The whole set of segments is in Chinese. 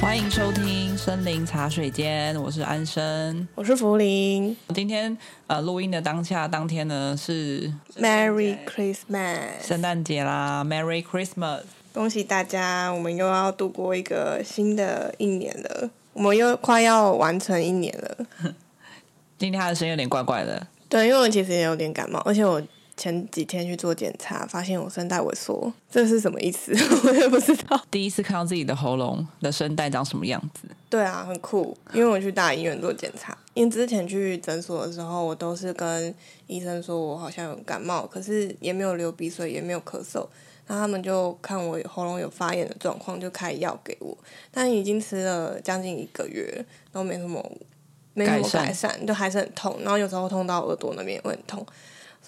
欢迎收听森林茶水间，我是安生，我是福林。今天呃录音的当下当天呢是 Merry Christmas，圣诞节啦，Merry Christmas，恭喜大家，我们又要度过一个新的一年了，我们又快要完成一年了。今天他的声音有点怪怪的，对，因为我其实也有点感冒，而且我。前几天去做检查，发现我声带萎缩，这是什么意思？我也不知道。第一次看到自己的喉咙的声带长什么样子？对啊，很酷。因为我去大医院做检查，因为之前去诊所的时候，我都是跟医生说我好像有感冒，可是也没有流鼻水，也没有咳嗽。那他们就看我喉咙有发炎的状况，就开药给我。但已经吃了将近一个月，都没什么，没什么改善，改善就还是很痛。然后有时候痛到耳朵那边也会很痛。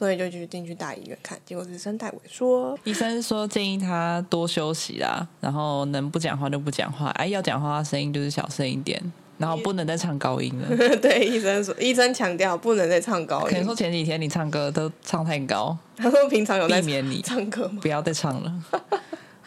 所以就决定去大医院看，结果是声带萎缩。医生说建议他多休息啦，然后能不讲话就不讲话，哎，要讲话声音就是小声一点，然后不能再唱高音了。对，医生说，医生强调不能再唱高音。可能说前几天你唱歌都唱太高，他说平常有在避免你唱歌吗？不要再唱了。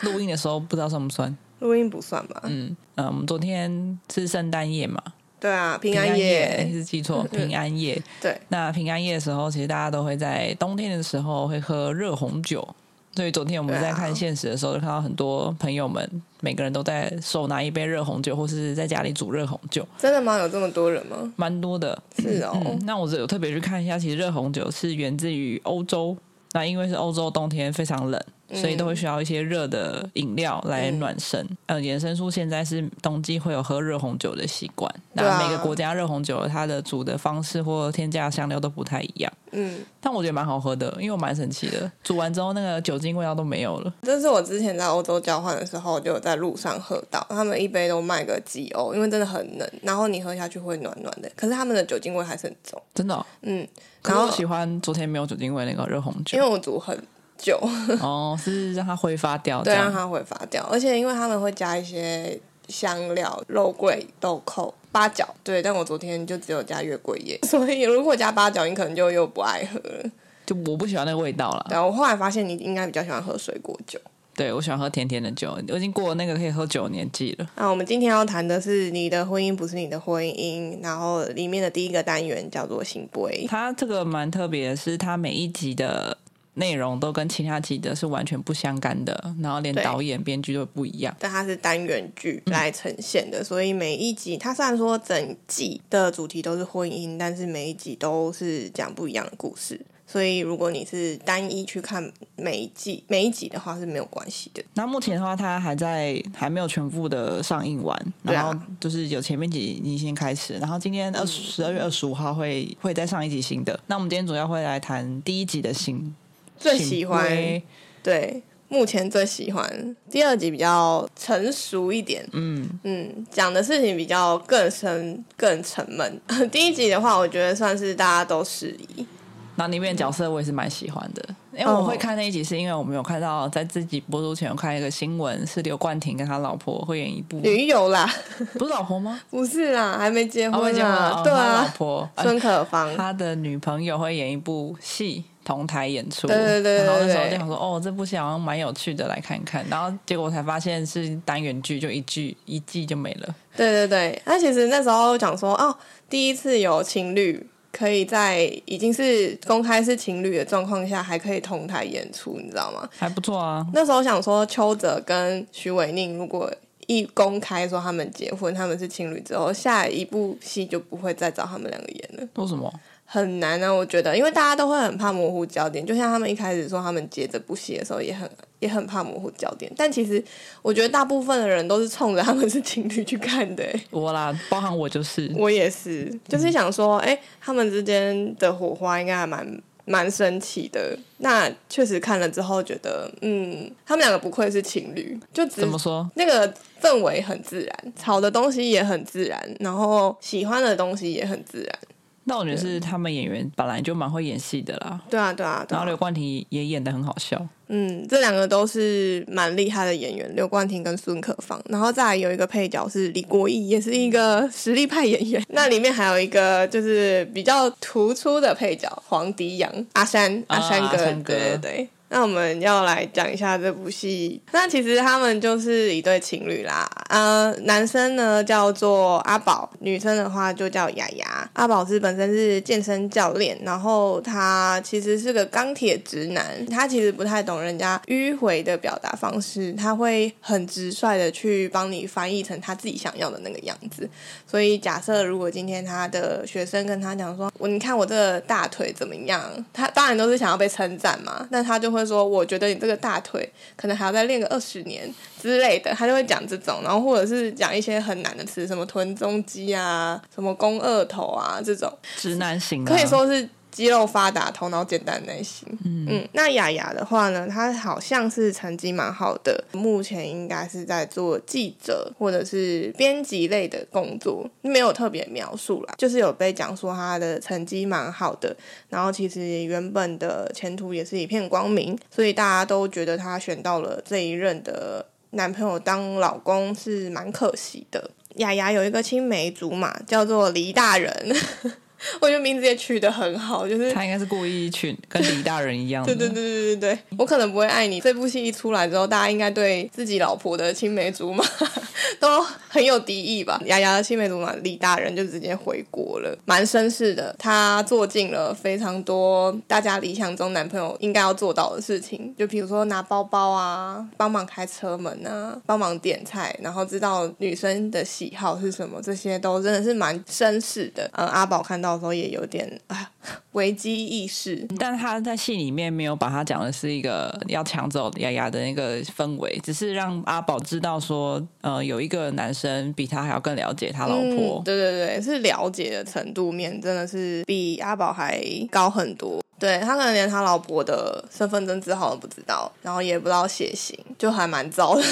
录音的时候不知道算不算？录音不算吧？嗯嗯，我们昨天是圣诞夜嘛。对啊，平安夜，你是记错，平安夜。对，那平安夜的时候，其实大家都会在冬天的时候会喝热红酒。所以昨天我们在看现实的时候，就看到很多朋友们，每个人都在手拿一杯热红酒，或是在家里煮热红酒。真的吗？有这么多人吗？蛮多的，是哦。嗯，那我有特别去看一下，其实热红酒是源自于欧洲。那因为是欧洲冬天非常冷。所以都会需要一些热的饮料来暖身。嗯，呃，衍生出现在是冬季会有喝热红酒的习惯。那每个国家热红酒它的煮的方式或添加香料都不太一样。嗯，但我觉得蛮好喝的，因为我蛮神奇的，煮完之后那个酒精味道都没有了。这是我之前在欧洲交换的时候就有在路上喝到，他们一杯都卖个几欧，因为真的很冷，然后你喝下去会暖暖的。可是他们的酒精味还是很重，真的哦。嗯，然后我喜欢昨天没有酒精味那个热红酒，因为我煮很。酒 哦，是让它挥发掉，对，让它挥发掉。而且因为他们会加一些香料，肉桂、豆蔻、八角，对。但我昨天就只有加月桂叶，所以如果加八角，你可能就又不爱喝了。就我不喜欢那个味道了。对，我后来发现你应该比较喜欢喝水果酒。对，我喜欢喝甜甜的酒，我已经过了那个可以喝酒的年纪了。那我们今天要谈的是你的婚姻不是你的婚姻，然后里面的第一个单元叫做圣杯。它这个蛮特别的是，它每一集的。内容都跟其他集的是完全不相干的，然后连导演、编剧都不一样。但它是单元剧来呈现的，嗯，所以每一集它虽然说整季的主题都是婚姻，但是每一集都是讲不一样的故事。所以如果你是单一去看每一季每一集的话是没有关系的。那目前的话，它还在还没有全部的上映完，然后就是有前面几集已经开始，然后今天二十二月二十五号会会再上一集新的。那我们今天主要会来谈第一集的新。最喜欢，对，目前最喜欢第二集比较成熟一点，嗯。嗯，讲的事情比较更深更沉闷。第一集的话，我觉得算是大家都适宜。那里面角色我也是蛮喜欢的，因为我会看那一集，是因为我们有看到在自己播出前有看一个新闻，是刘冠廷跟他老婆会演一部。女友啦，不是老婆吗？不是啦，还没结婚啊，对啊，老婆。孙可芳，他的女朋友会演一部戏。同台演出，对对对，然后那时候就想说，哦，这部戏好像蛮有趣的，来看看。然后结果我才发现是单元剧，就一剧一季就没了。对对对，那其实那时候讲说，哦，第一次有情侣可以在已经是公开是情侣的状况下，还可以同台演出，你知道吗？还不错啊。那时候想说，邱泽跟徐伟宁如果一公开说他们结婚，他们是情侣之后，下一部戏就不会再找他们两个演了。为什么？很难啊，我觉得，因为大家都会很怕模糊焦点，就像他们一开始说他们接这部戏的时候，也很也很怕模糊焦点。但其实我觉得大部分的人都是冲着他们是情侣去看的。我啦，包含我就是，我也是，就是想说，哎、嗯，他们之间的火花应该还蛮蛮神奇的。那确实看了之后觉得，嗯，他们两个不愧是情侣，就只怎么说？那个氛围很自然，吵的东西也很自然，然后喜欢的东西也很自然。那我觉得是他们演员本来就蛮会演戏的啦。对啊，对啊。对啊，然后刘冠廷也演的很好笑。嗯，这两个都是蛮厉害的演员，刘冠廷跟孙可芳。然后再来有一个配角是李国义，也是一个实力派演员。那里面还有一个就是比较突出的配角黄迪阳，阿山，阿山哥，啊、阿山哥对对对。那我们要来讲一下这部戏。那其实他们就是一对情侣啦。呃，男生呢叫做阿宝，女生的话就叫雅雅。阿宝是本身是健身教练，然后他其实是个钢铁直男。他其实不太懂人家迂回的表达方式，他会很直率的去帮你翻译成他自己想要的那个样子。所以假设如果今天他的学生跟他讲说：“我你看我这大腿怎么样？”他当然都是想要被称赞嘛，但他就会。说我觉得你这个大腿可能还要再练个二十年之类的，他就会讲这种，然后或者是讲一些很难的词，什么臀中肌啊，什么肱二头啊这种直男型，可以说是。肌肉发达、头脑简单类型。嗯嗯，那雅雅的话呢，她好像是成绩蛮好的，目前应该是在做记者或者是编辑类的工作，没有特别描述啦，就是有被讲说她的成绩蛮好的，然后其实原本的前途也是一片光明，所以大家都觉得她选到了这一任的男朋友当老公是蛮可惜的。雅雅有一个青梅竹马，叫做黎大人。我觉得名字也取得很好，就是他应该是故意取跟李大人一样。对对对对对对，我可能不会爱你。这部戏一出来之后，大家应该对自己老婆的青梅竹马 都很有敌意吧？雅雅的青梅竹马李大人就直接回国了，蛮绅士的。他做尽了非常多大家理想中男朋友应该要做到的事情，就比如说拿包包啊，帮忙开车门啊，帮忙点菜，然后知道女生的喜好是什么，这些都真的是蛮绅士的。嗯，阿宝看到。时候也有点啊危机意识，但他在戏里面没有把他讲的是一个要抢走丫丫的那个氛围，只是让阿宝知道说，呃，有一个男生比他还要更了解他老婆。嗯、对对对，是了解的程度面真的是比阿宝还高很多。对，他可能连他老婆的身份证字号都不知道，然后也不知道血型，就还蛮糟的，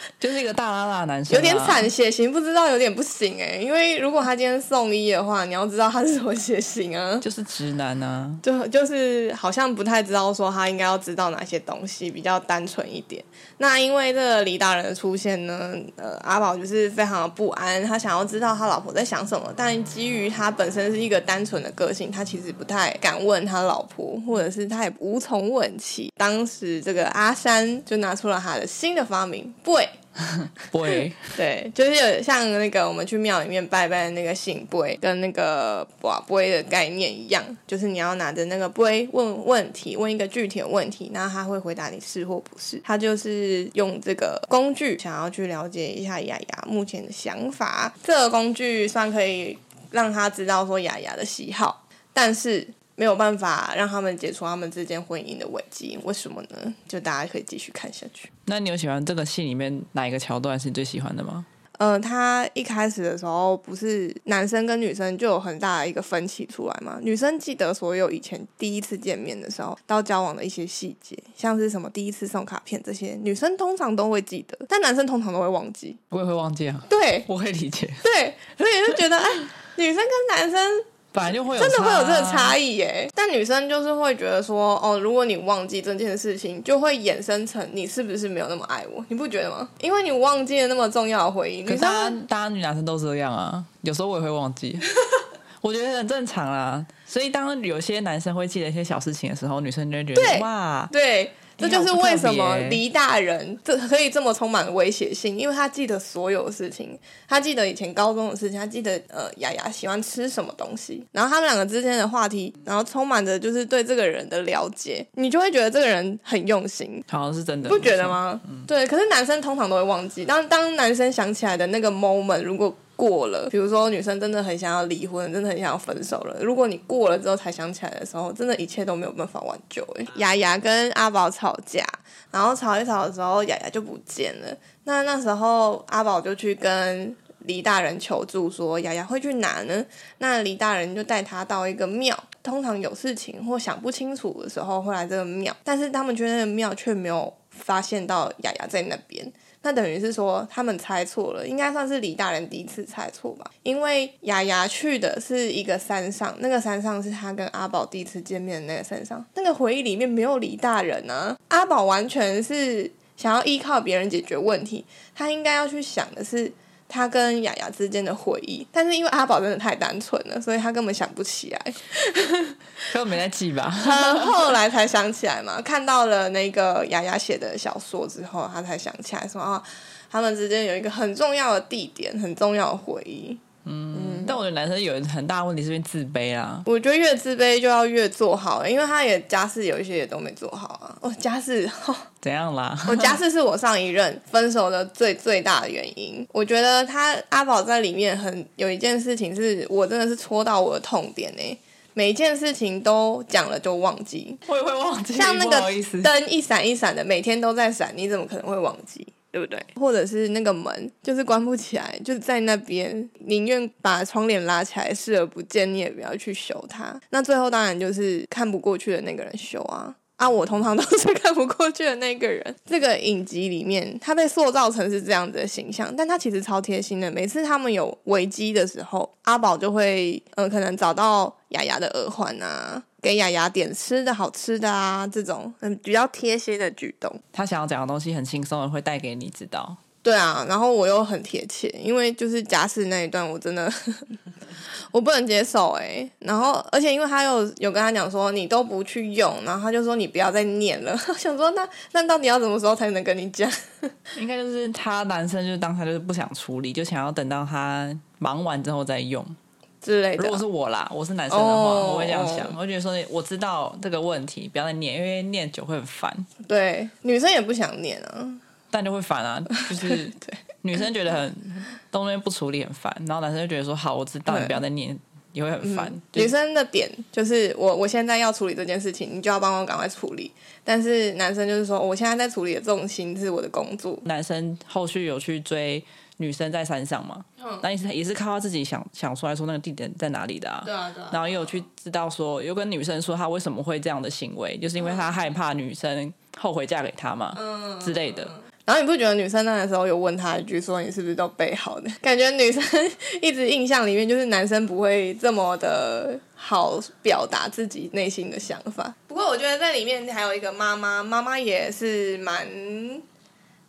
就是一个大拉拉男生，啊，有点惨，血型不知道有点不行哎，因为如果他今天送医的话，你要知道他是什么血型啊，就是直男啊，就就是好像不太知道说他应该要知道哪些东西，比较单纯一点。那因为这个李大人的出现呢，呃，阿宝就是非常的不安，他想要知道他老婆在想什么，但基于他本身是一个单纯的个性，他其实不太敢问他老婆。或者是他也无从问起。当时这个阿山就拿出了他的新的发明——杯。杯，对，就是有像那个我们去庙里面拜拜的那个圣杯，跟那个跋杯的概念一样，就是你要拿着那个杯问问题，问一个具体的问题，那他会回答你是或不是。他就是用这个工具想要去了解一下雅雅目前的想法。这个工具算可以让他知道说雅雅的喜好，但是。没有办法让他们解除他们之间婚姻的危机，为什么呢？就大家可以继续看下去。那你有喜欢这个戏里面哪一个桥段是你最喜欢的吗？嗯、呃，他一开始的时候不是男生跟女生就有很大的一个分歧出来吗？女生记得所有以前第一次见面的时候到交往的一些细节，像是什么第一次送卡片这些，女生通常都会记得，但男生通常都会忘记。我也会忘记啊。对，我会理解。对，所以就觉得哎，女生跟男生。本来就会有真的会有这个差异耶，但女生就是会觉得说，哦，如果你忘记这件事情，就会衍生成你是不是没有那么爱我？你不觉得吗？因为你忘记了那么重要的回忆。可是大家，大家女男生都这样啊，有时候我也会忘记，我觉得很正常啦。所以当有些男生会记得一些小事情的时候，女生就会觉得哇，对。这就是为什么黎大人这可以这么充满威胁性，因为他记得所有事情，他记得以前高中的事情，他记得呃雅雅喜欢吃什么东西，然后他们两个之间的话题，然后充满着就是对这个人的了解，你就会觉得这个人很用心，好像是真的，不觉得吗？嗯、对，可是男生通常都会忘记，当当男生想起来的那个 moment，如果。过了，比如说女生真的很想要离婚，真的很想要分手了。如果你过了之后才想起来的时候，真的一切都没有办法挽救。哎，雅雅跟阿宝吵架，然后吵一吵的时候，雅雅就不见了。那那时候阿宝就去跟李大人求助，说雅雅会去哪呢？那李大人就带他到一个庙，通常有事情或想不清楚的时候会来这个庙，但是他们去那个庙却没有发现到雅雅在那边。那等于是说，他们猜错了，应该算是李大人第一次猜错吧？因为雅雅去的是一个山上，那个山上是他跟阿宝第一次见面的那个山上，那个回忆里面没有李大人啊。阿宝完全是想要依靠别人解决问题，他应该要去想的是，他跟雅雅之间的回忆，但是因为阿宝真的太单纯了，所以他根本想不起来，根本没在记吧？他 后来才想起来嘛，看到了那个雅雅写的小说之后，他才想起来说啊，他们之间有一个很重要的地点，很重要的回忆。嗯，但我觉得男生有很大的问题是因为自卑啊。我觉得越自卑就要越做好，因为他也家事有一些也都没做好啊。哦，家事哦，怎样啦？我家事是我上一任分手的最最大的原因。我觉得他阿宝在里面很有一件事情是我真的是戳到我的痛点呢。每一件事情都讲了就忘记，我也会忘记。像那个灯一闪一闪的，每天都在闪，你怎么可能会忘记？对不对？或者是那个门就是关不起来，就是在那边，宁愿把窗帘拉起来视而不见，你也不要去修它。那最后当然就是看不过去的那个人修啊。啊，我通常都是 看不过去的那个人。这个影集里面，他被塑造成是这样子的形象，但他其实超贴心的。每次他们有危机的时候，阿宝就会，呃，可能找到雅雅的耳环啊，给雅雅点吃的好吃的啊，这种嗯比较贴心的举动。他想要讲的东西很轻松的，会带给你知道。对啊，然后我又很贴切，因为就是假死那一段，我真的 我不能接受哎。然后，而且因为他有有跟他讲说你都不去用，然后他就说你不要再念了。我想说那那到底要什么时候才能跟你讲？应该就是他男生就是当他就是不想处理，就想要等到他忙完之后再用之类的。如果是我啦，我是男生的话，oh, 我会这样想。我觉得说我知道这个问题，不要再念，因为念久会很烦。对，女生也不想念啊。但就会烦啊，就是 对女生觉得很东西不处理很烦，然后男生就觉得说好，我知道你不要再念，也会很烦。嗯就是、女生的点就是我我现在要处理这件事情，你就要帮我赶快处理。但是男生就是说，我现在在处理的重心是我的工作。男生后续有去追女生在山上嘛？那也是也是靠他自己想想出来说那个地点在哪里的啊。对啊对啊。然后也有去知道说，有跟女生说他为什么会这样的行为，就是因为他害怕女生后悔嫁给他嘛，嗯之类的。然后你不觉得女生那个时候有问他一句说，你是不是都备好的？感觉女生 一直印象里面就是男生不会这么的好表达自己内心的想法。不过我觉得在里面还有一个妈妈，妈妈也是蛮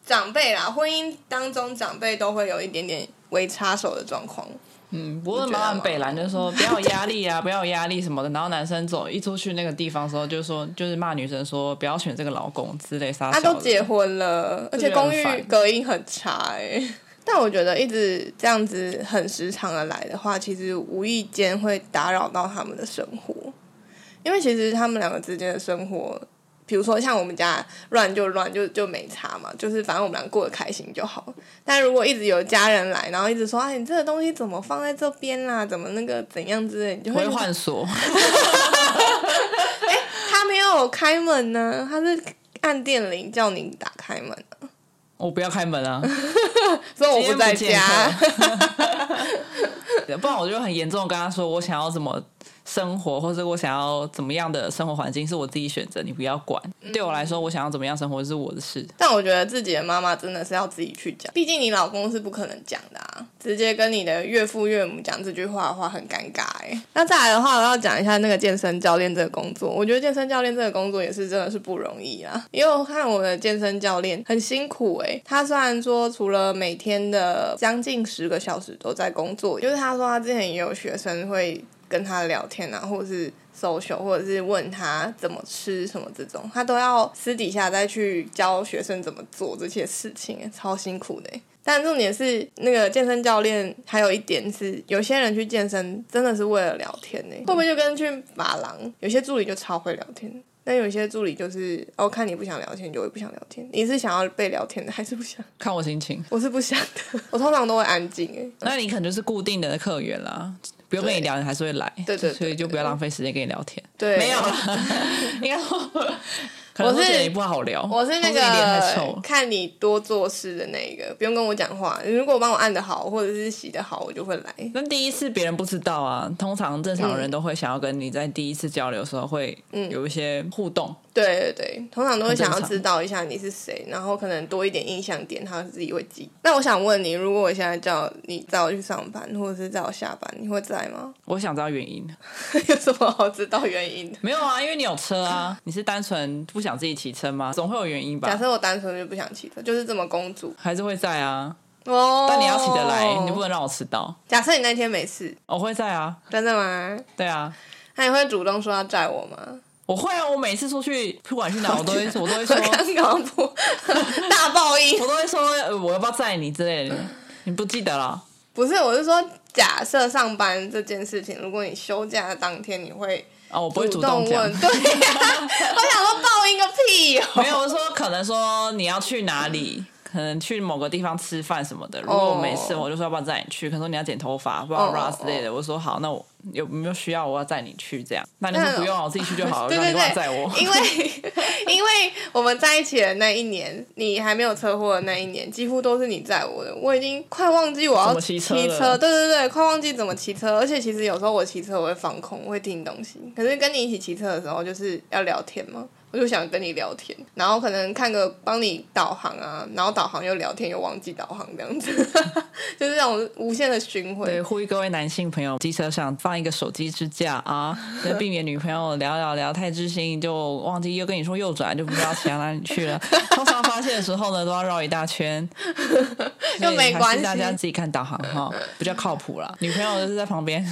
长辈啦，婚姻当中长辈都会有一点点微插手的状况。嗯，不过蛮很北兰，就说不要有压力啊，不要有压力什么的。然后男生走一出去那个地方的时候，就说就是骂女生说不要选这个老公之类啥。他都结婚了，而且公寓隔音很差哎。但我觉得一直这样子很时常的来的话，其实无意间会打扰到他们的生活，因为其实他们两个之间的生活。比如说像我们家乱就乱就就没差嘛，就是反正我们俩过得开心就好。但如果一直有家人来，然后一直说，哎，你这个东西怎么放在这边啦？怎么那个怎样之类，你就会换锁。哎，他没有开门呢，他是按电铃叫你打开门。我不要开门啊，所以我不在家。不然我就很严重的跟他说，我想要怎么。生活，或者我想要怎么样的生活环境是我自己选择，你不要管。对我来说，我想要怎么样生活是我的事。但我觉得自己的妈妈真的是要自己去讲，毕竟你老公是不可能讲的啊。直接跟你的岳父岳母讲这句话的话，很尴尬哎。那再来的话，我要讲一下那个健身教练这个工作。我觉得健身教练这个工作也是真的是不容易啊，因为我看我的健身教练很辛苦哎。他虽然说除了每天的将近十个小时都在工作，就是他说他之前也有学生会。跟他聊天啊，或者是 social，或者是问他怎么吃什么这种，他都要私底下再去教学生怎么做这些事情，超辛苦的。但重点是，那个健身教练还有一点是，有些人去健身真的是为了聊天呢。会不会就跟去马郎，有些助理就超会聊天，但有些助理就是，哦，看你不想聊天，就会不想聊天。你是想要被聊天的，还是不想？看我心情，我是不想的。我通常都会安静哎。那你可能就是固定的客源啦。不用跟你聊，你还是会来，对对，所以就不要浪费时间跟你聊天。对，没有了，应该说。我是你不好聊，我是那个看你多做事的那个，不用跟我讲话。如果帮我按的好，或者是洗的好，我就会来。那第一次别人不知道啊，通常正常人都会想要跟你在第一次交流的时候会有一些互动。嗯、对对对，通常都会想要知道一下你是谁，然后可能多一点印象点，他自己会记。那我想问你，如果我现在叫你载我去上班，或者是载我下班，你会在吗？我想知道原因，有什么好知道原因的？没有啊，因为你有车啊，你是单纯不想自己骑车吗？总会有原因吧。假设我单纯就不想骑车，就是这么公主，还是会在啊。哦，但你要起得来，你不能让我迟到。假设你那天没事，我会在啊。真的吗？对啊。那你会主动说要载我吗？我会啊，我每次出去不管去哪，我都会我都会说刚刚不大爆音，我都会说 我要不要载你之类的，你不记得了？不是，我是说假设上班这件事情，如果你休假的当天，你会哦，我不会主动问，对、啊，我想说报应个屁哦，没有，我说可能说你要去哪里。可能去某个地方吃饭什么的，如果我没事，oh. 我就说要不要载你去。可能说你要剪头发，不知道 Ross 之类的，我说好，那我有没有需要我要载你去这样？那你说不用，我自己去就好了。对对对，载我。因为 因为我们在一起的那一年，你还没有车祸的那一年，几乎都是你载我的。我已经快忘记我要骑车，车，对对对，快忘记怎么骑车。而且其实有时候我骑车我会放空，我会听东西。可是跟你一起骑车的时候，就是要聊天嘛。我就想跟你聊天，然后可能看个帮你导航啊，然后导航又聊天又忘记导航这样子，就是这种无限的循环。对，呼吁各位男性朋友，机车上放一个手机支架啊，就避免女朋友聊聊聊太知心，就忘记又跟你说右转，就不知道骑到哪里去了。通常发现的时候呢，都要绕一大圈，又没关系。大家自己看导航哈，比较靠谱啦。女朋友就是在旁边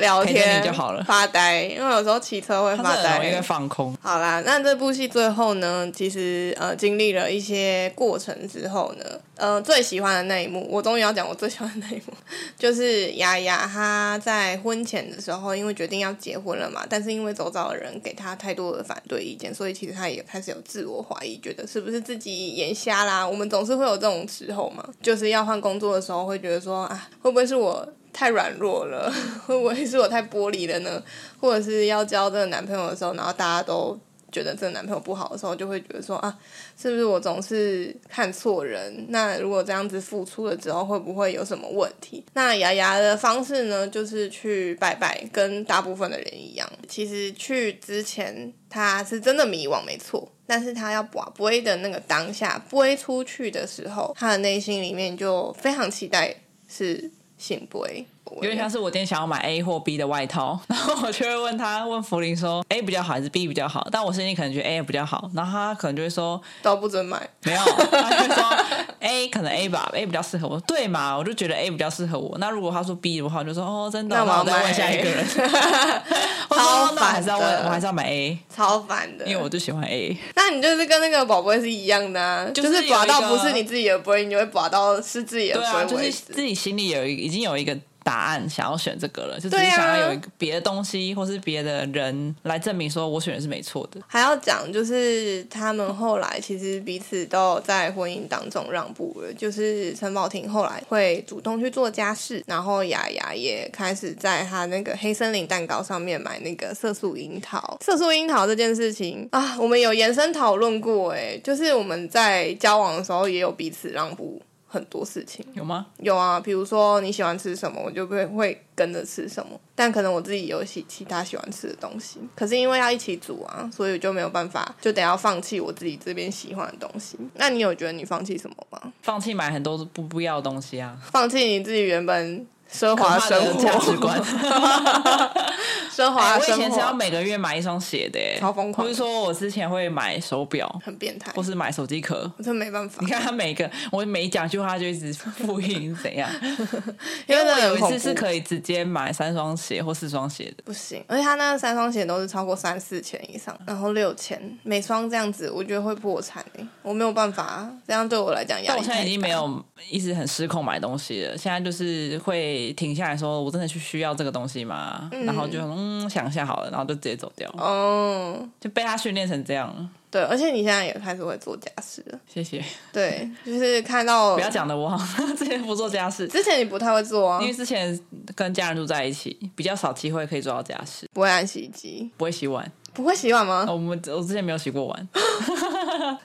聊天就好了，发呆，因为有时候骑车会发呆，因为放空。好啦，那这。这部戏最后呢，其实呃经历了一些过程之后呢，呃最喜欢的那一幕，我终于要讲我最喜欢的那一幕，就是雅雅她在婚前的时候，因为决定要结婚了嘛，但是因为周遭的人给她太多的反对意见，所以其实她也开始有自我怀疑，觉得是不是自己眼瞎啦？我们总是会有这种时候嘛，就是要换工作的时候，会觉得说啊，会不会是我太软弱了？会不会是我太玻璃了呢？或者是要交这个男朋友的时候，然后大家都。觉得这个男朋友不好的时候，就会觉得说啊，是不是我总是看错人？那如果这样子付出了之后，会不会有什么问题？那牙牙的方式呢，就是去拜拜，跟大部分的人一样。其实去之前，他是真的迷惘，没错。但是他要拔杯的那个当下，杯出去的时候，他的内心里面就非常期待是圣杯。有点像是我今天想要买 A 或 B 的外套，然后我就会问他，问福林说 A 比较好还是 B 比较好？但我心里可能觉得 A 比较好，然后他可能就会说都不准买，没有，他就说 A 可能 A 吧，A 比较适合我，对嘛？我就觉得 A 比较适合我。那如果他说 B 的话，我就说哦，真的，那我再问下一个人。超烦，还是要问，我还是要买 A，超烦的，因为我就喜欢 A。那你就是跟那个宝贝是一样的啊，就是拔到不是你自己的杯，你就会拔到是自己的杯，啊，就是自己心里有一已经有一个。答案想要选这个了，就只是想要有一个别的东西，啊、或是别的人来证明说我选的是没错的。还要讲就是他们后来其实彼此都在婚姻当中让步了，就是陈宝婷后来会主动去做家事，然后雅雅也开始在他那个黑森林蛋糕上面买那个色素樱桃。色素樱桃这件事情啊，我们有延伸讨论过，哎，就是我们在交往的时候也有彼此让步。很多事情有吗？有啊，比如说你喜欢吃什么，我就会会跟着吃什么。但可能我自己有喜其他喜欢吃的东西，可是因为要一起煮啊，所以就没有办法，就得要放弃我自己这边喜欢的东西。那你有觉得你放弃什么吗？放弃买很多不不要的东西啊，放弃你自己原本。奢华生活价值观，奢华。我以前是要每个月买一双鞋的，超疯狂。不是说我之前会买手表，很变态，或是买手机壳，我真没办法。你看他每一个，我每讲句话就一直复印，怎样？因为我有一次是可以直接买三双鞋或四双鞋的，不行。而且他那三双鞋都是超过三四千以上，然后六千每双这样子，我觉得会破产诶，我没有办法，这样对我来讲。但我现在已经没有一直很失控买东西了，现在就是会。停下来说，我真的去需要这个东西吗？嗯、然后就嗯想一下好了，然后就直接走掉。哦，就被他训练成这样。对，而且你现在也开始会做家事了。谢谢。对，就是看到 不要讲的我，之前不做家事。之前你不太会做啊，因为之前跟家人住在一起，比较少机会可以做到家事。不会按洗衣机，不会洗碗，不会洗碗吗？我们我之前没有洗过碗。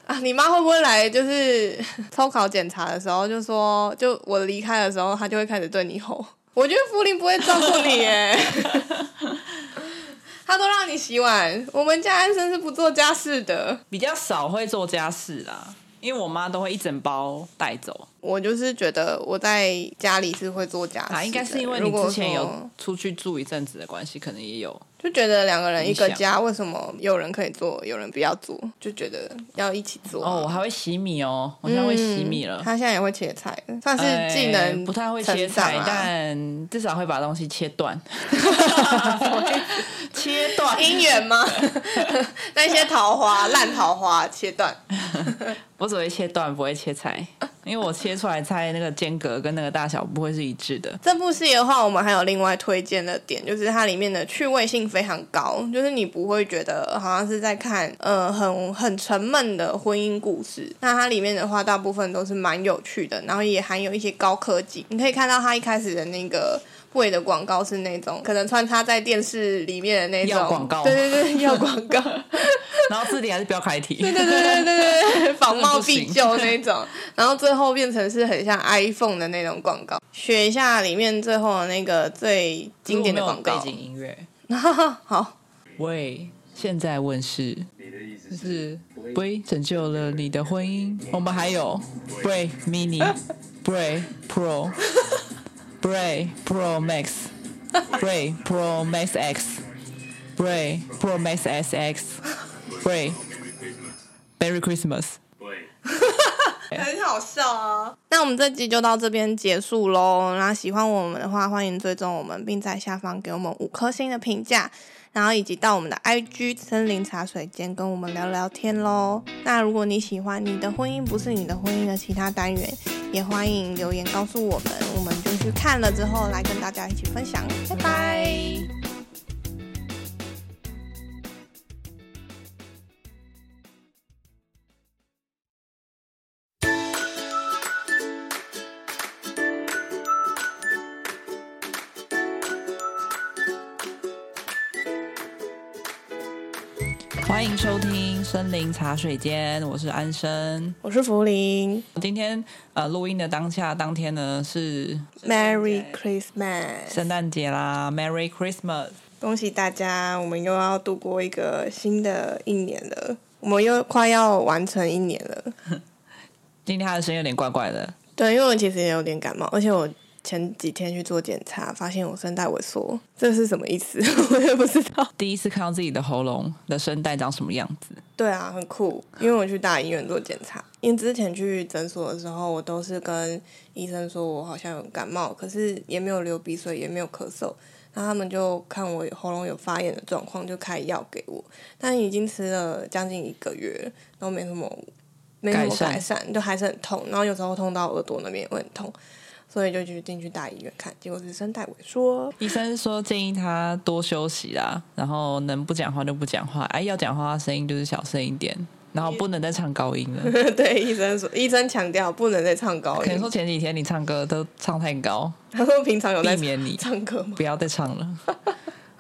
啊，你妈会不会来？就是 抽考检查的时候，就说，就我离开的时候，她就会开始对你吼。我觉得福林不会照顾你耶，他都让你洗碗。我们家安生是不做家事的，比较少会做家事啦。因为我妈都会一整包带走。我就是觉得我在家里是会做家事，啊，应该是因为你之前有出去住一阵子的关系，可能也有。就觉得两个人一个家，为什么有人可以做，有人不要做？就觉得要一起做。哦，我还会洗米哦，我现在会洗米了。嗯、他现在也会切菜，算是技能、不太会切菜，但至少会把东西切断。切断姻缘吗？那些桃花烂桃花切断。我只会切断，不会切菜。因为我切出来猜那个间隔跟那个大小不会是一致的。这部戏的话，我们还有另外推荐的点，就是它里面的趣味性非常高，就是你不会觉得好像是在看呃很很沉闷的婚姻故事。那它里面的话，大部分都是蛮有趣的，然后也含有一些高科技。你可以看到它一开始的那个。会的广告是那种可能穿插在电视里面的那种广告，对对对，要广告，然后字典还是标楷体，对对对对对对，仿冒必究那种，然后最后变成是很像 iPhone 的那种广告。学一下里面最后的那个最经典的广告背景音乐，好，喂，现在问世，就是喂，拯救了你的婚姻。我们还有 Bray Mini，Bray Pro。Bray Pro Max, Bray Pro Max X, Bray Pro Max S X, Bray Merry Christmas。很好笑啊！那我们这集就到这边结束喽。那喜欢我们的话，欢迎追踪我们，并在下方给我们五颗星的评价。然后以及到我们的 IG 森林茶水间跟我们聊聊天喽。那如果你喜欢你的婚姻不是你的婚姻的其他单元，也欢迎留言告诉我们，我们就去看了之后来跟大家一起分享。拜拜。欢迎收听森林茶水间，我是安生，我是福林。今天呃录音的当下当天呢是 Merry Christmas，圣诞节啦，Merry Christmas，恭喜大家，我们又要度过一个新的一年了，我们又快要完成一年了。今天他的声音有点怪怪的，对，因为我其实也有点感冒，而且我。前几天去做检查，发现我声带萎缩，这是什么意思？我也不知道。第一次看到自己的喉咙的声带长什么样子？对啊，很酷。因为我去大医院做检查，因为之前去诊所的时候，我都是跟医生说我好像有感冒，可是也没有流鼻水，也没有咳嗽。然后他们就看我喉咙有发炎的状况，就开药给我。但已经吃了将近一个月，都没什么没什么改善，就还是很痛。然后有时候痛到耳朵那边也会很痛。所以就决定去大医院看，结果是声带萎缩。医生说建议他多休息啦，然后能不讲话就不讲话，哎，要讲话声音就是小声一点，然后不能再唱高音了。对，医生说，医生强调不能再唱高音。可能说前几天你唱歌都唱太高，他说平常有在避免你唱歌吗？不要再唱了。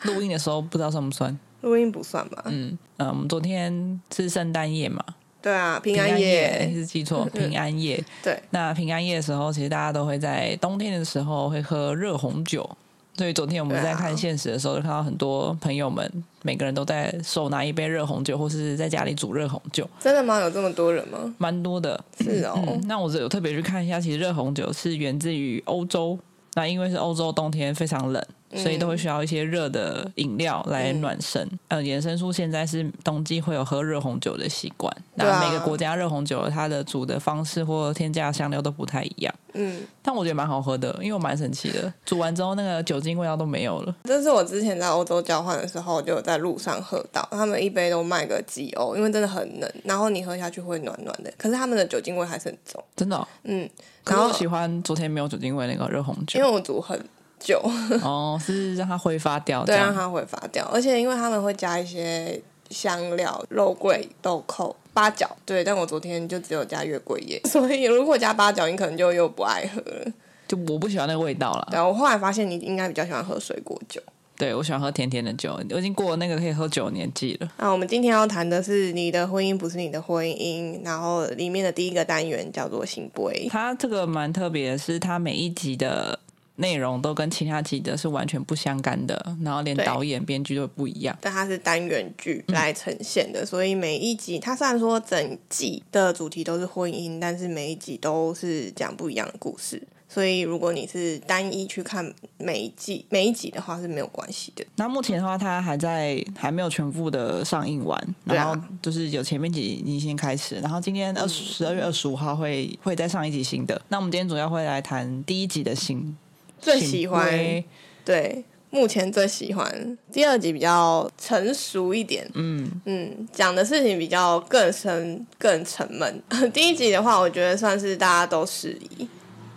录音的时候不知道算不算？录音不算吧？嗯嗯，我们昨天是圣诞夜嘛。对啊，平安夜是记错，平安夜。对，那平安夜的时候，其实大家都会在冬天的时候会喝热红酒。所以昨天我们在看现实的时候，就看到很多朋友们，每个人都在手拿一杯热红酒，或是在家里煮热红酒。真的吗？有这么多人吗？蛮多的，是哦。嗯，那我有特别去看一下，其实热红酒是源自于欧洲。那因为是欧洲冬天非常冷。所以都会需要一些热的饮料来暖身。嗯，衍生出现在是冬季会有喝热红酒的习惯。那每个国家热红酒它的煮的方式或添加香料都不太一样。嗯，但我觉得蛮好喝的，因为我蛮神奇的，煮完之后那个酒精味道都没有了。这是我之前在欧洲交换的时候就在路上喝到，他们一杯都卖个几欧，因为真的很冷，然后你喝下去会暖暖的。可是他们的酒精味还是很重，真的哦。嗯，然后我喜欢昨天没有酒精味那个热红酒，因为我煮很。酒 哦，是让它挥发掉，对，让它挥发掉。而且因为他们会加一些香料，肉桂、豆蔻、八角，对。但我昨天就只有加月桂叶，所以如果加八角，你可能就又不爱喝了。就我不喜欢那个味道了。对，我后来发现你应该比较喜欢喝水果酒。对，我喜欢喝甜甜的酒，我已经过了那个可以喝酒的年纪了。那我们今天要谈的是你的婚姻不是你的婚姻，然后里面的第一个单元叫做圣杯。它这个蛮特别的是，它每一集的。内容都跟其他集的是完全不相干的，然后连导演、编剧都不一样。但它是单元剧来呈现的，嗯、所以每一集它虽然说整季的主题都是婚姻，但是每一集都是讲不一样的故事。所以，如果你是单一去看每一季每一集的话是没有关系的。那目前的话，它还在还没有全部的上映完，然后就是有前面几集已经开始，然后今天二十二月二十五号会会再上一集新的。那我们今天主要会来谈第一集的新最喜欢，对，目前最喜欢第二集比较成熟一点，嗯。嗯，讲的事情比较更深更沉闷。第一集的话，我觉得算是大家都适宜。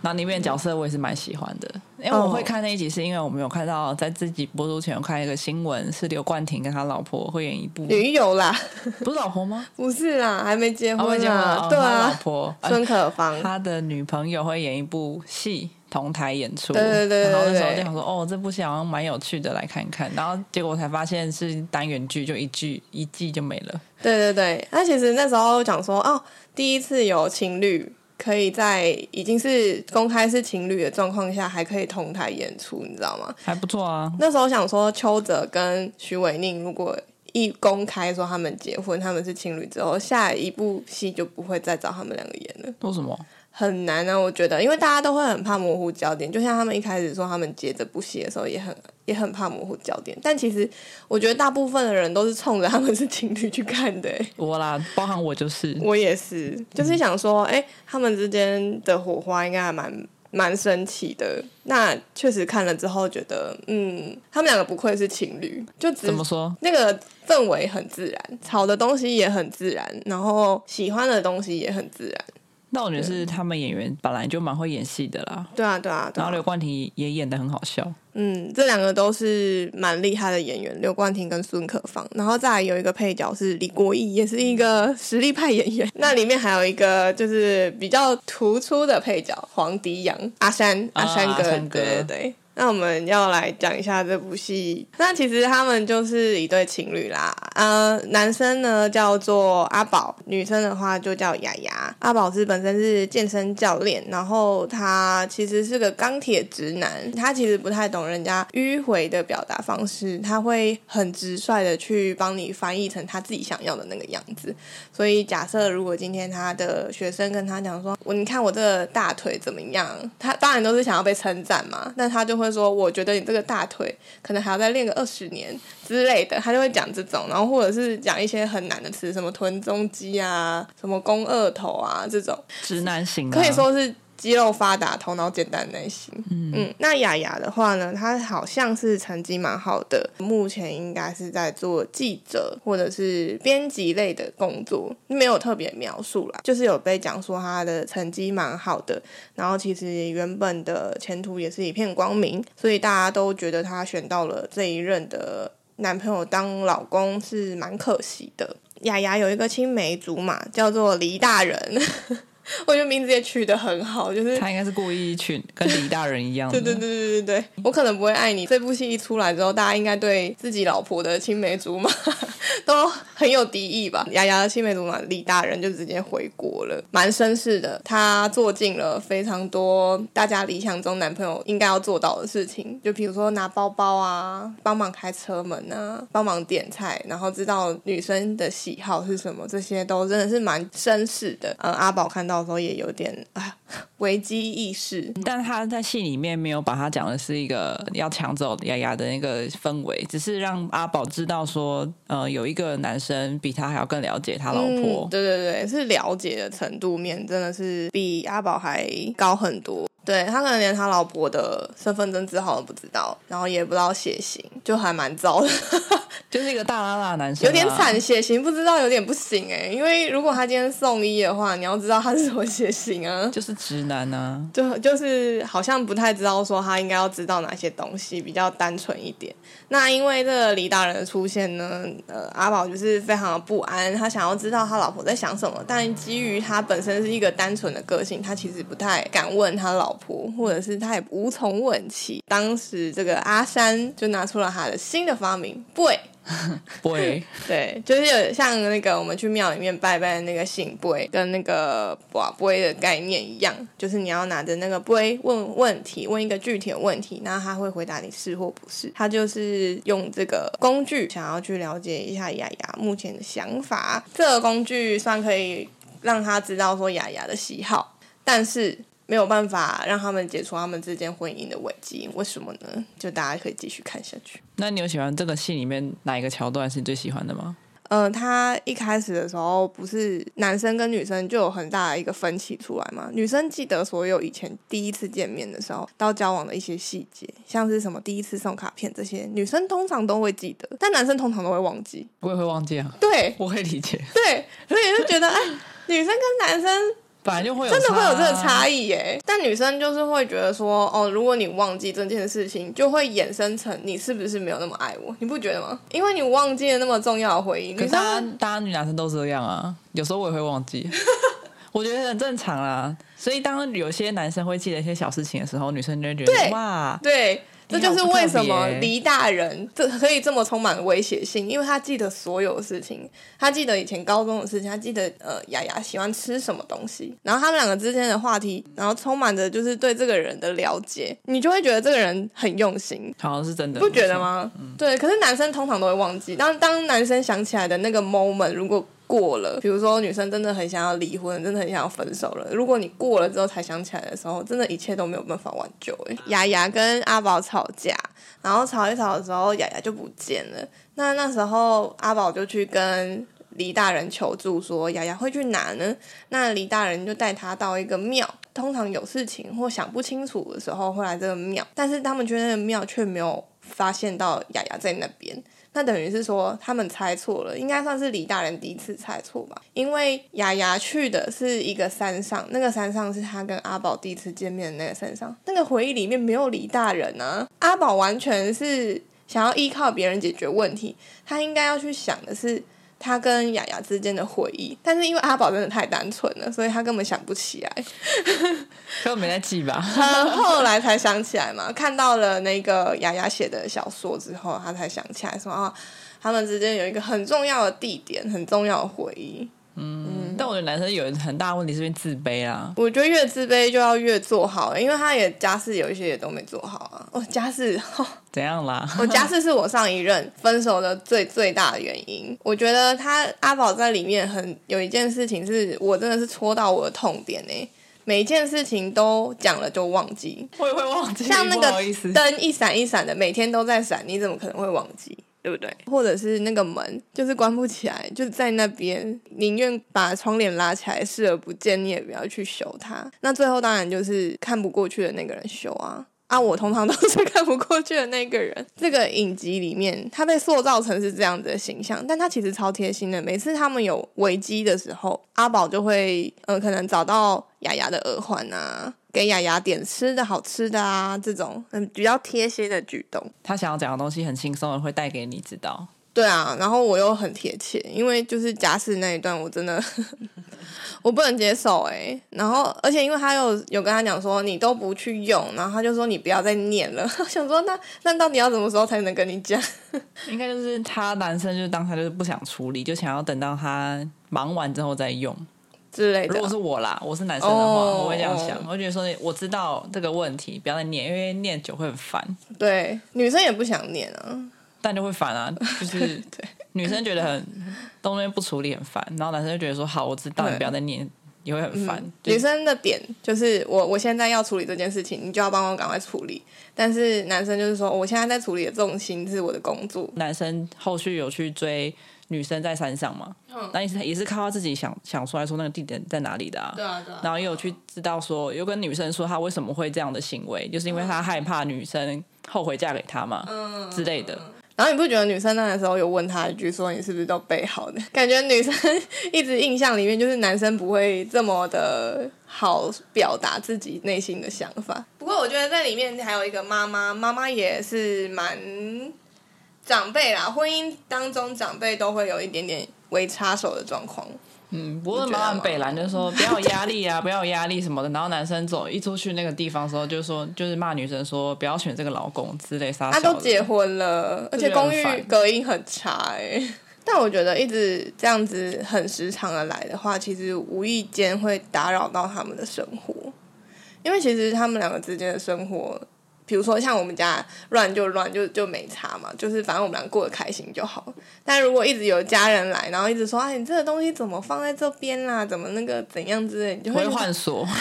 那里面角色我也是蛮喜欢的，因为我会看那一集，是因为我们有看到在自己播出前有看一个新闻，是刘冠廷跟他老婆会演一部。女友啦，不是老婆吗？不是啦，还没结婚啊，对啊，老婆。孙可芳，他的女朋友会演一部戏同台演出，对对对，然后那时候就想说，哦，这部戏好像蛮有趣的，来看看，然后结果我才发现是单元剧，就一剧一季就没了。对对对，那其实那时候讲说，哦，第一次有情侣。可以在已经是公开是情侣的状况下，还可以同台演出，你知道吗？还不错啊。那时候想说，邱泽跟徐伟宁如果一公开说他们结婚，他们是情侣之后，下一部戏就不会再找他们两个演了。为什么？很难啊，我觉得，因为大家都会很怕模糊焦点。就像他们一开始说他们接着不写的时候，也很也很怕模糊焦点。但其实，我觉得大部分的人都是冲着他们是情侣去看的。我啦，包含我就是，我也是，就是想说，哎、嗯欸，他们之间的火花应该还蛮蛮神奇的。那确实看了之后觉得，嗯，他们两个不愧是情侣，就只怎么说？那个氛围很自然，吵的东西也很自然，然后喜欢的东西也很自然。那我觉得是他们演员本来就蛮会演戏的啦。对啊，对啊。对啊，然后刘冠廷也演的很好笑。嗯，这两个都是蛮厉害的演员，刘冠廷跟孙可芳。然后再来有一个配角是李国毅，也是一个实力派演员。那里面还有一个就是比较突出的配角黄迪阳，阿山，阿山哥，啊、阿山哥，对对对。那我们要来讲一下这部戏。那其实他们就是一对情侣啦。呃，男生呢叫做阿宝，女生的话就叫雅雅。阿宝是本身是健身教练，然后他其实是个钢铁直男。他其实不太懂人家迂回的表达方式，他会很直率的去帮你翻译成他自己想要的那个样子。所以假设如果今天他的学生跟他讲说：“我你看我这个大腿怎么样？”他当然都是想要被称赞嘛，那他就会。会说，我觉得你这个大腿可能还要再练个二十年之类的，他就会讲这种，然后或者是讲一些很难的词，什么臀中肌啊，什么肱二头啊，这种直男型，可以说是。肌肉发达、头脑简单的类型。嗯嗯，那雅雅的话呢，她好像是成绩蛮好的，目前应该是在做记者或者是编辑类的工作，没有特别描述啦，就是有被讲说她的成绩蛮好的，然后其实原本的前途也是一片光明，所以大家都觉得她选到了这一任的男朋友当老公是蛮可惜的。雅雅有一个青梅竹马，叫做黎大人。我觉得名字也取得很好，就是他应该是故意取跟李大人一样。对对对对对对，我可能不会爱你。这部戏一出来之后，大家应该对自己老婆的青梅竹马 都很有敌意吧？雅雅的青梅竹马李大人就直接回国了，蛮绅士的。他做尽了非常多大家理想中男朋友应该要做到的事情，就比如说拿包包啊，帮忙开车门啊，帮忙点菜，然后知道女生的喜好是什么，这些都真的是蛮绅士的。嗯，阿宝看到。的时候也有点啊危机意识，但他在戏里面没有把他讲的是一个要抢走丫丫的那个氛围，只是让阿宝知道说，呃，有一个男生比他还要更了解他老婆。嗯、对对对，是了解的程度面真的是比阿宝还高很多。对，他可能连他老婆的身份证字号都不知道，然后也不知道血型，就还蛮糟的。就是一个大拉拉男生，啊，有点惨，血型不知道有点不行哎，因为如果他今天送医的话，你要知道他是什么血型啊，就是直男啊，就就是好像不太知道说他应该要知道哪些东西，比较单纯一点。那因为这个李大人的出现呢，呃，阿宝就是非常的不安，他想要知道他老婆在想什么，但基于他本身是一个单纯的个性，他其实不太敢问他老婆，或者是他也无从问起。当时这个阿山就拿出了他的新的发明 Boy。杯，对，就是有像那个我们去庙里面拜拜的那个圣杯，跟那个瓦杯的概念一样，就是你要拿着那个杯问问题，问一个具体的问题，然后他会回答你是或不是。他就是用这个工具想要去了解一下雅雅目前的想法。这个工具算可以让他知道说雅雅的喜好，但是。没有办法让他们解除他们之间婚姻的危机，为什么呢？就大家可以继续看下去。那你有喜欢这个戏里面哪一个桥段是你最喜欢的吗？嗯、呃，他一开始的时候不是男生跟女生就有很大的一个分歧出来吗？女生记得所有以前第一次见面的时候到交往的一些细节，像是什么第一次送卡片这些，女生通常都会记得，但男生通常都会忘记。我也会忘记啊。对，我可以理解。对，所以就觉得哎，女生跟男生。本来就会有、啊、真的会有这个差异耶，但女生就是会觉得说，哦，如果你忘记这件事情，就会衍生成你是不是没有那么爱我？你不觉得吗？因为你忘记了那么重要的回忆。可是大家，大家女男生都这样啊，有时候我也会忘记，我觉得很正常啦。所以当有些男生会记得一些小事情的时候，女生就会觉得哇，对。这就是为什么黎大人这可以这么充满威胁性，因为他记得所有事情，他记得以前高中的事情，他记得呃雅雅喜欢吃什么东西，然后他们两个之间的话题，然后充满着就是对这个人的了解，你就会觉得这个人很用心，好像是真的，不觉得吗？嗯、对，可是男生通常都会忘记，当当男生想起来的那个 moment，如果。过了，比如说女生真的很想要离婚，真的很想要分手了。如果你过了之后才想起来的时候，真的一切都没有办法挽救。哎，雅雅跟阿宝吵架，然后吵一吵的时候，雅雅就不见了。那那时候阿宝就去跟黎大人求助，说雅雅会去哪呢？那黎大人就带他到一个庙，通常有事情或想不清楚的时候会来这个庙，但是他们觉得那个庙却没有发现到雅雅在那边。那等于是说，他们猜错了，应该算是李大人第一次猜错吧？因为雅雅去的是一个山上，那个山上是他跟阿宝第一次见面的那个山上，那个回忆里面没有李大人啊。阿宝完全是想要依靠别人解决问题，他应该要去想的是。他跟雅雅之间的回忆，但是因为阿宝真的太单纯了，所以他根本想不起来，可我没在记吧？他后来才想起来嘛，看到了那个雅雅写的小说之后，他才想起来说啊，他们之间有一个很重要的地点，很重要的回忆。嗯，但我觉得男生有很大问题是因为自卑啊。我觉得越自卑就要越做好，因为他也家事有一些也都没做好啊。哦，家事哦，怎样啦？我家事是我上一任分手的最最大的原因。我觉得他阿宝在里面很有一件事情是我真的是戳到我的痛点呢。每一件事情都讲了就忘记，我也会忘记。像那个灯一闪一闪的，每天都在闪，你怎么可能会忘记？对不对？或者是那个门就是关不起来，就在那边，宁愿把窗帘拉起来视而不见，你也不要去修它。那最后当然就是看不过去的那个人修啊。啊，我通常都是看不过去的那个人。这个影集里面，他被塑造成是这样子的形象，但他其实超贴心的。每次他们有危机的时候，阿宝就会，嗯、呃，可能找到雅雅的耳环啊，给雅雅点吃的好吃的啊，这种嗯比较贴心的举动。他想要讲的东西很轻松的，会带给你知道。对啊，然后我又很贴切，因为就是假死那一段，我真的 我不能接受哎、欸。然后，而且因为他有有跟他讲说你都不去用，然后他就说你不要再念了。我想说那那到底要什么时候才能跟你讲？应该就是他男生就是当他就是不想处理，就想要等到他忙完之后再用之类的。如果是我啦，我是男生的话，我会这样想。我觉得说我知道这个问题，不要再念，因为念久会很烦。对，女生也不想念啊。但就会烦啊，就是女生觉得很东西不处理很烦，然后男生就觉得说好，我知道你不要再念，也会很烦。嗯、女生的点就是我我现在要处理这件事情，你就要帮我赶快处理。但是男生就是说，我现在在处理的重心是我的工作。男生后续有去追女生在山上嘛？嗯，那也是也是靠他自己想想出来说那个地点在哪里的啊。对啊对啊。然后也有去知道说，又跟女生说他为什么会这样的行为，就是因为他害怕女生后悔嫁给他嘛，嗯之类的。然后你不觉得女生那个时候有问他一句说，你是不是都备好的？感觉女生一直印象里面就是男生不会这么的好表达自己内心的想法。不过我觉得在里面还有一个妈妈，妈妈也是蛮长辈啦，婚姻当中长辈都会有一点点微插手的状况。嗯，不过妈妈北兰就说 不要有压力啊，不要有压力什么的。然后男生走一出去那个地方的时候，就说就是骂女生说不要选这个老公之类啥。他都结婚了，而且公寓隔音很差哎、欸。但我觉得一直这样子很时常的来的话，其实无意间会打扰到他们的生活，因为其实他们两个之间的生活。比如说像我们家乱就乱就就没差嘛，就是反正我们俩过得开心就好。但如果一直有家人来，然后一直说哎，你这个东西怎么放在这边啦？怎么那个怎样之类，你就会换锁。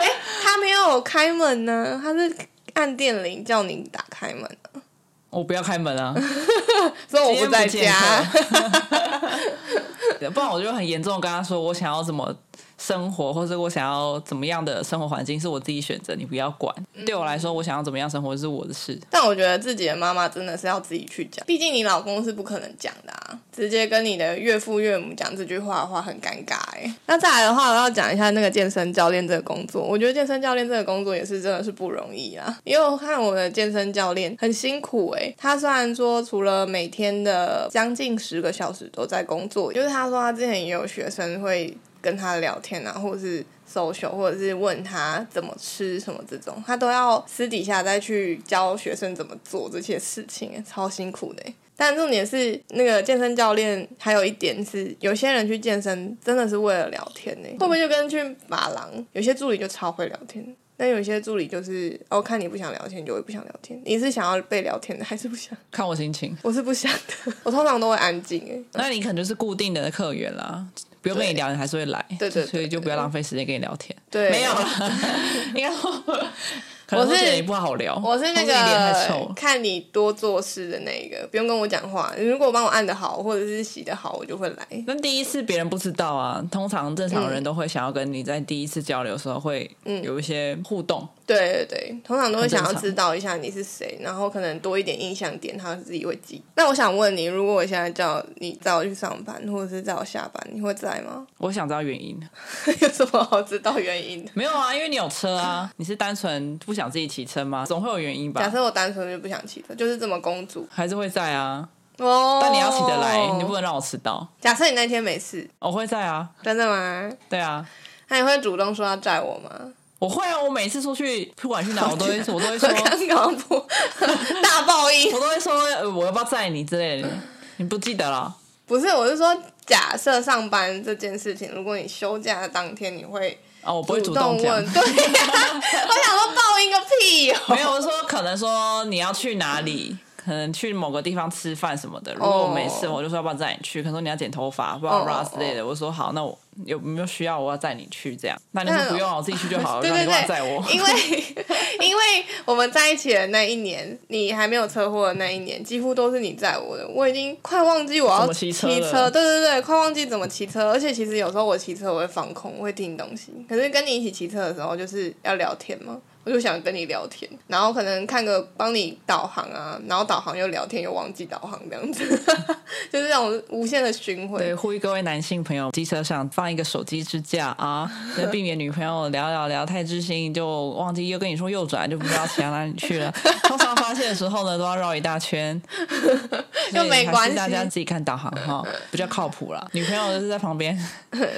哎，他没有开门呢，他是按电铃叫你打开门。我不要开门啊，所以我不在家。不然我就很严重的跟他说，我想要怎么。生活，或者我想要怎么样的生活环境是我自己选择，你不要管。对我来说，我想要怎么样生活是我的事。但我觉得自己的妈妈真的是要自己去讲，毕竟你老公是不可能讲的啊。直接跟你的岳父岳母讲这句话的话，很尴尬哎。那再来的话，我要讲一下那个健身教练这个工作。我觉得健身教练这个工作也是真的是不容易啊，因为我看我的健身教练很辛苦哎。他虽然说除了每天的将近十个小时都在工作，就是他说他之前也有学生会。跟他聊天啊，或者是 social，或者是问他怎么吃什么这种，他都要私底下再去教学生怎么做这些事情，超辛苦的。但重点是，那个健身教练还有一点是，有些人去健身真的是为了聊天呢。会不会就跟去马郎，有些助理就超会聊天，但有些助理就是，哦，看你不想聊天，就会不想聊天。你是想要被聊天的，还是不想？看我心情。我是不想的，我通常都会安静哎。那你可能就是固定的客源啦。不用跟你聊，你还是会来，对对，所以就不要浪费时间跟你聊天。对，没有。了，应该说，我是觉得你不好聊，我是那个看你多做事的那一个，不用跟我讲话。如果帮我按的好，或者是洗的好，我就会来。那第一次别人不知道啊，通常正常人都会想要跟你在第一次交流的时候会有一些互动。对对对，通常都会想要知道一下你是谁，然后可能多一点印象点，他自己会记。那我想问你，如果我现在叫你载我去上班，或者是载我下班，你会在吗？我想知道原因。有什么好知道原因的？没有啊，因为你有车啊。你是单纯不想自己骑车吗？总会有原因吧。假设我单纯就不想骑车，就是这么公主，还是会载啊。哦。但你要起得来，你不能让我迟到。假设你那天没事，我会在啊。真的吗？对啊。那你会主动说要载我吗？我会啊，我每次出去，不管去哪，我都会，我都会说刚刚不 大爆音，我都会说我要不要载你之类的，你不记得了？不是，我是说假设上班这件事情，如果你休假的当天，你会啊、哦，我不会主动问，对呀、啊，我想说报应个屁哦，没有，我说可能说你要去哪里。可能去某个地方吃饭什么的，如果我没事，oh. 我就说要不要载你去？可能说你要剪头发，不知道之类的。我说好，那我有没有需要我要载你去？这样，那你说不用，我自己去就好了。对对对，载我。因为 因为我们在一起的那一年，你还没有车祸的那一年，几乎都是你载我的。我已经快忘记我要骑车，车，对对对，快忘记怎么骑车。而且其实有时候我骑车我会放空，我会听东西。可是跟你一起骑车的时候，就是要聊天嘛。我就想跟你聊天，然后可能看个帮你导航啊，然后导航又聊天又忘记导航这样子，就是这种无限的循环。对，呼吁各位男性朋友，机车上放一个手机支架啊，避免女朋友聊聊聊太知心，就忘记又跟你说右转，就不知道骑到哪里去了。通常发现的时候呢，都要绕一大圈，就没关系。大家自己看导航哈，比较靠谱啦。女朋友就是在旁边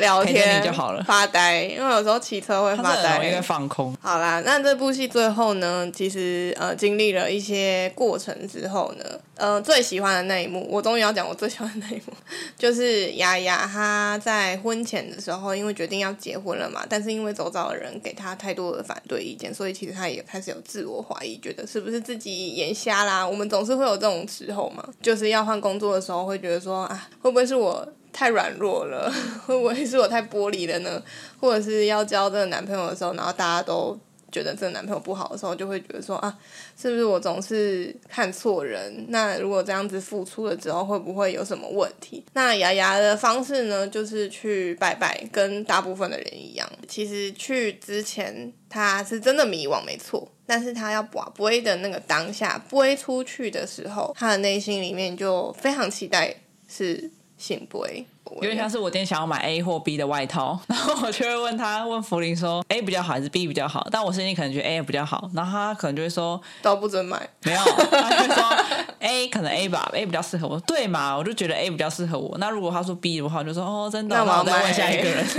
聊天就好了，发呆，因为有时候骑车会发呆，因为放空。好啦，那这。部戏最后呢，其实呃经历了一些过程之后呢，呃最喜欢的那一幕，我终于要讲我最喜欢的那一幕，就是雅雅她在婚前的时候，因为决定要结婚了嘛，但是因为周遭的人给她太多的反对意见，所以其实她也开始有自我怀疑，觉得是不是自己眼瞎啦？我们总是会有这种时候嘛，就是要换工作的时候，会觉得说啊，会不会是我太软弱了？会不会是我太玻璃了呢？或者是要交这个男朋友的时候，然后大家都。觉得这个男朋友不好的时候，就会觉得说啊，是不是我总是看错人？那如果这样子付出了之后，会不会有什么问题？那牙牙的方式呢，就是去拜拜，跟大部分的人一样。其实去之前，他是真的迷惘，没错。但是他要跋杯的那个当下，杯出去的时候，他的内心里面就非常期待是圣杯。我有点像是我今天想要买 A 或 B 的外套，然后我就会问他问福林说 A 比较好还是 B 比较好？但我心里可能觉得 A 比较好，然后他可能就会说都不准买，没有，他就说 A 可能 A 吧，A 比较适合我，对嘛？我就觉得 A 比较适合我。那如果他说 B 的话，我就说哦，真的，那我要再问下一个人。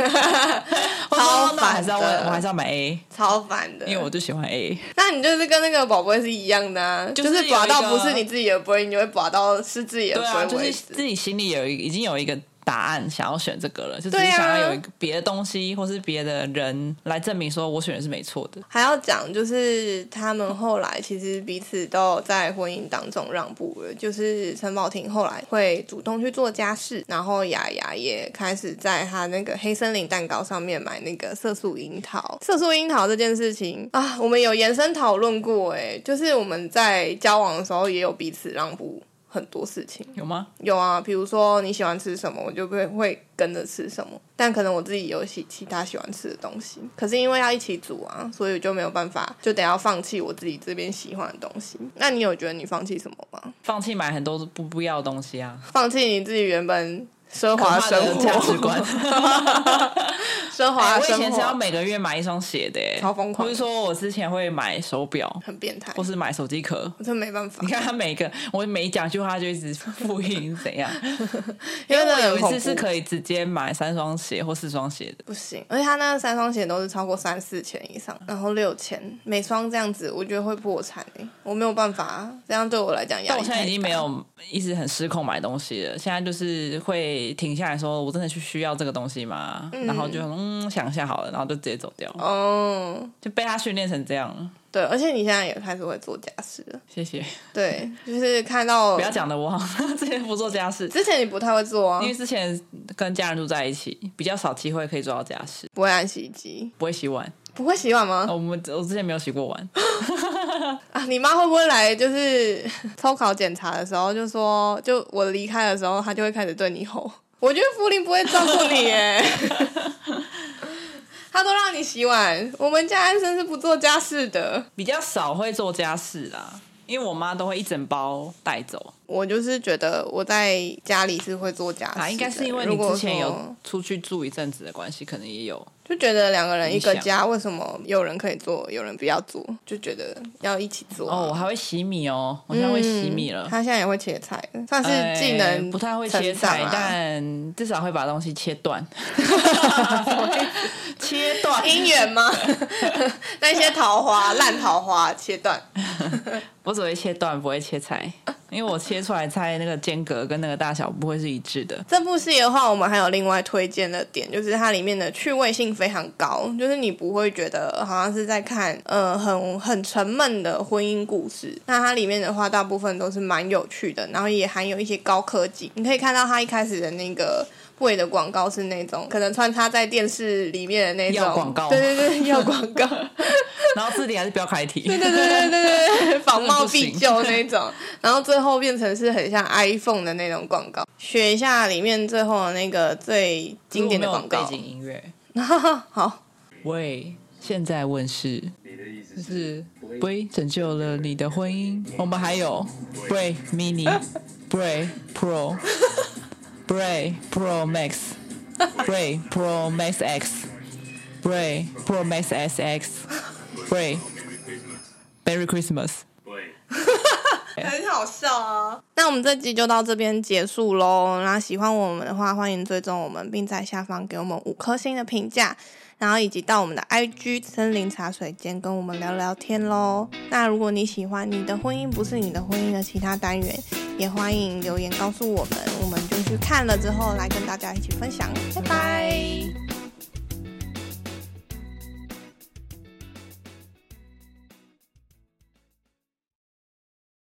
超烦，那还是要问，我还是要买 A，超烦的，因为我就喜欢 A。那你就是跟那个宝贝是一样的啊，就是刮到不是你自己的杯，你就会刮到是自己的杯。对啊，就是自己心里有一已经有一个。答案想要选这个了，就只是想要有一个别的东西，或是别的人来证明说我选的是没错的。还要讲就是他们后来其实彼此都有在婚姻当中让步了，就是陈宝婷后来会主动去做家事，然后雅雅也开始在他那个黑森林蛋糕上面买那个色素樱桃。色素樱桃这件事情啊，我们有延伸讨论过，哎，就是我们在交往的时候也有彼此让步。很多事情有吗？有啊，比如说你喜欢吃什么，我就会会跟着吃什么。但可能我自己有喜其他喜欢吃的东西，可是因为要一起煮啊，所以我就没有办法，就得要放弃我自己这边喜欢的东西。那你有觉得你放弃什么吗？放弃买很多不不要的东西啊，放弃你自己原本。奢华生活价值观，奢华。我以前是要每个月买一双鞋的，超疯狂。不是说我之前会买手表，很变态，或是买手机壳，我真没办法。你看他每个，我每讲一句话他就一直复印怎样？因为我有一次是可以直接买三双鞋或四双鞋的，不行。而且他那三双鞋都是超过三四千以上，然后六千每双这样子，我觉得会破产哎，我没有办法，这样对我来讲压力。但我现在已经没有一直很失控买东西了，现在就是会。停下来说，我真的去需要这个东西吗？嗯、然后就嗯想一下好了，然后就直接走掉。哦，就被他训练成这样。对，而且你现在也开始会做家事了。谢谢。对，就是看到 不要讲的我好 之前不做家事，之前你不太会做啊，因为之前跟家人住在一起，比较少机会可以做到家事。不会按洗衣机，不会洗碗，不会洗碗吗？我们我之前没有洗过碗。啊，你妈会不会来？就是 抽考检查的时候，就说，就我离开的时候，她就会开始对你吼。我觉得福林不会照顾你耶，他都让你洗碗。我们家安生是不做家事的，比较少会做家事啦，因为我妈都会一整包带走。我就是觉得我在家里是会做家事，啊，应该是因为你之前有出去住一阵子的关系，可能也有。就觉得两个人一个家，为什么有人可以做，有人不要做？就觉得要一起做。哦，我还会洗米哦，我现在会洗米了。他现在也会切菜，算是技能不太会切菜，但至少会把东西切断。切断姻缘吗？那些桃花烂桃花切断。我只会切断，不会切菜。因为我切出来菜那个间隔跟那个大小不会是一致的。这部戏的话，我们还有另外推荐的点，就是它里面的趣味性非常高，就是你不会觉得好像是在看呃很很沉闷的婚姻故事。那它里面的话，大部分都是蛮有趣的，然后也含有一些高科技。你可以看到它一开始的那个。贵的广告是那种可能穿插在电视里面的那种广告，对对对，要广告，然后字体还是标楷体，对对对对对对，仿冒必救那种，然后最后变成是很像 iPhone 的那种广告。学一下里面最后的那个最经典的广告背景音乐，好，喂，现在问世，就是喂，拯救了你的婚姻。我们还有 Bray Mini，Bray Pro。Bray Pro Max, Bray Pro Max X, Bray Pro Max SX, Bray Merry Christmas。很好笑啊！那我们这集就到这边结束喽。那喜欢我们的话，欢迎追踪我们，并在下方给我们五颗星的评价。然后以及到我们的 IG 森林茶水间跟我们聊聊天喽。那如果你喜欢你的婚姻不是你的婚姻的其他单元，也欢迎留言告诉我们，我们就去看了之后来跟大家一起分享。拜拜。